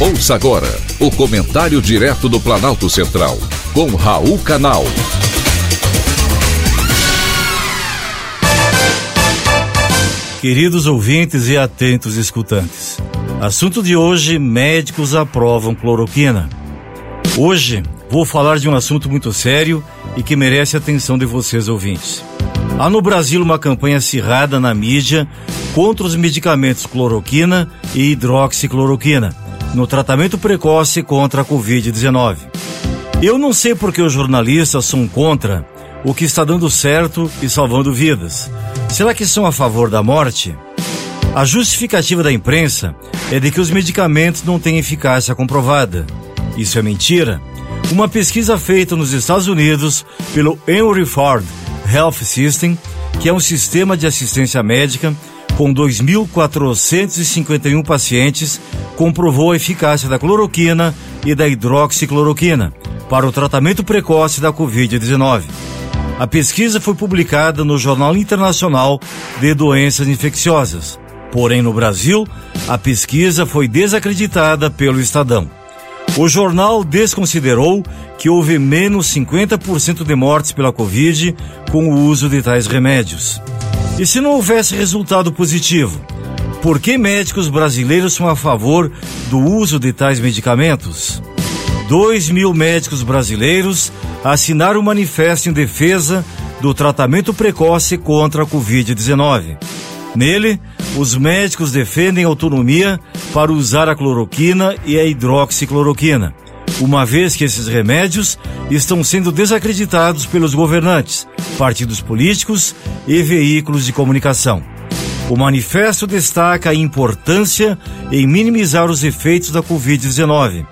Ouça agora o comentário direto do Planalto Central, com Raul Canal. Queridos ouvintes e atentos escutantes, assunto de hoje: médicos aprovam cloroquina. Hoje vou falar de um assunto muito sério e que merece a atenção de vocês ouvintes. Há no Brasil uma campanha acirrada na mídia contra os medicamentos cloroquina e hidroxicloroquina no tratamento precoce contra a Covid-19. Eu não sei porque os jornalistas são contra o que está dando certo e salvando vidas. Será que são a favor da morte? A justificativa da imprensa é de que os medicamentos não têm eficácia comprovada. Isso é mentira. Uma pesquisa feita nos Estados Unidos pelo Henry Ford Health System, que é um sistema de assistência médica com 2.451 pacientes, comprovou a eficácia da cloroquina e da hidroxicloroquina para o tratamento precoce da Covid-19. A pesquisa foi publicada no Jornal Internacional de Doenças Infecciosas. Porém, no Brasil, a pesquisa foi desacreditada pelo Estadão. O jornal desconsiderou que houve menos 50% de mortes pela Covid com o uso de tais remédios. E se não houvesse resultado positivo, por que médicos brasileiros são a favor do uso de tais medicamentos? Dois mil médicos brasileiros assinaram um manifesto em defesa do tratamento precoce contra a Covid-19. Nele, os médicos defendem autonomia para usar a cloroquina e a hidroxicloroquina, uma vez que esses remédios estão sendo desacreditados pelos governantes, partidos políticos e veículos de comunicação. O manifesto destaca a importância em minimizar os efeitos da Covid-19,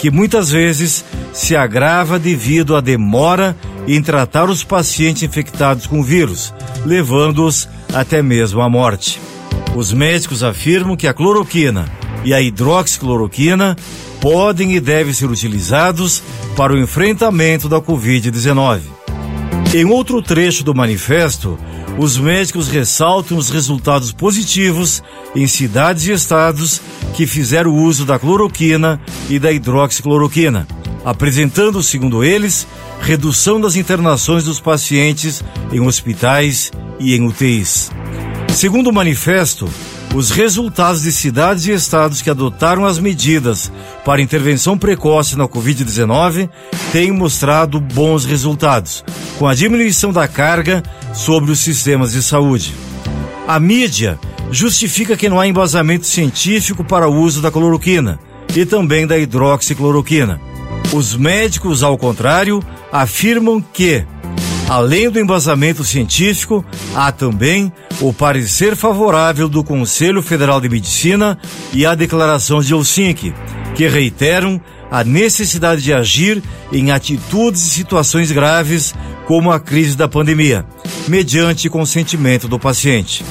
que muitas vezes se agrava devido à demora em tratar os pacientes infectados com o vírus, levando-os até mesmo à morte. Os médicos afirmam que a cloroquina e a hidroxicloroquina podem e devem ser utilizados para o enfrentamento da Covid-19. Em outro trecho do manifesto, os médicos ressaltam os resultados positivos em cidades e estados que fizeram uso da cloroquina e da hidroxicloroquina, apresentando, segundo eles, redução das internações dos pacientes em hospitais e em UTIs. Segundo o manifesto, os resultados de cidades e estados que adotaram as medidas para intervenção precoce na Covid-19 têm mostrado bons resultados, com a diminuição da carga sobre os sistemas de saúde. A mídia justifica que não há embasamento científico para o uso da cloroquina e também da hidroxicloroquina. Os médicos, ao contrário, afirmam que Além do embasamento científico, há também o parecer favorável do Conselho Federal de Medicina e a declaração de Helsinki, que reiteram a necessidade de agir em atitudes e situações graves, como a crise da pandemia, mediante consentimento do paciente.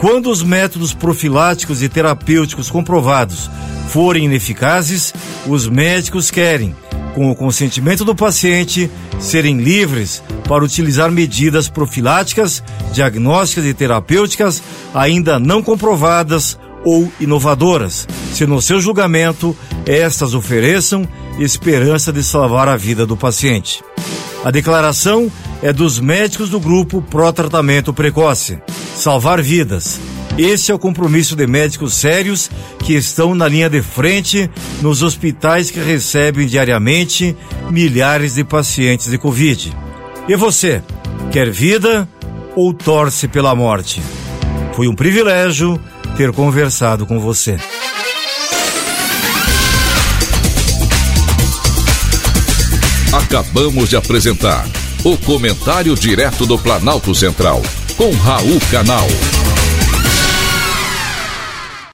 Quando os métodos profiláticos e terapêuticos comprovados forem ineficazes, os médicos querem com o consentimento do paciente, serem livres para utilizar medidas profiláticas, diagnósticas e terapêuticas ainda não comprovadas ou inovadoras, se no seu julgamento estas ofereçam esperança de salvar a vida do paciente. A declaração é dos médicos do grupo Pró Tratamento Precoce. Salvar vidas esse é o compromisso de médicos sérios que estão na linha de frente nos hospitais que recebem diariamente milhares de pacientes de Covid. E você, quer vida ou torce pela morte? Foi um privilégio ter conversado com você. Acabamos de apresentar o Comentário Direto do Planalto Central, com Raul Canal.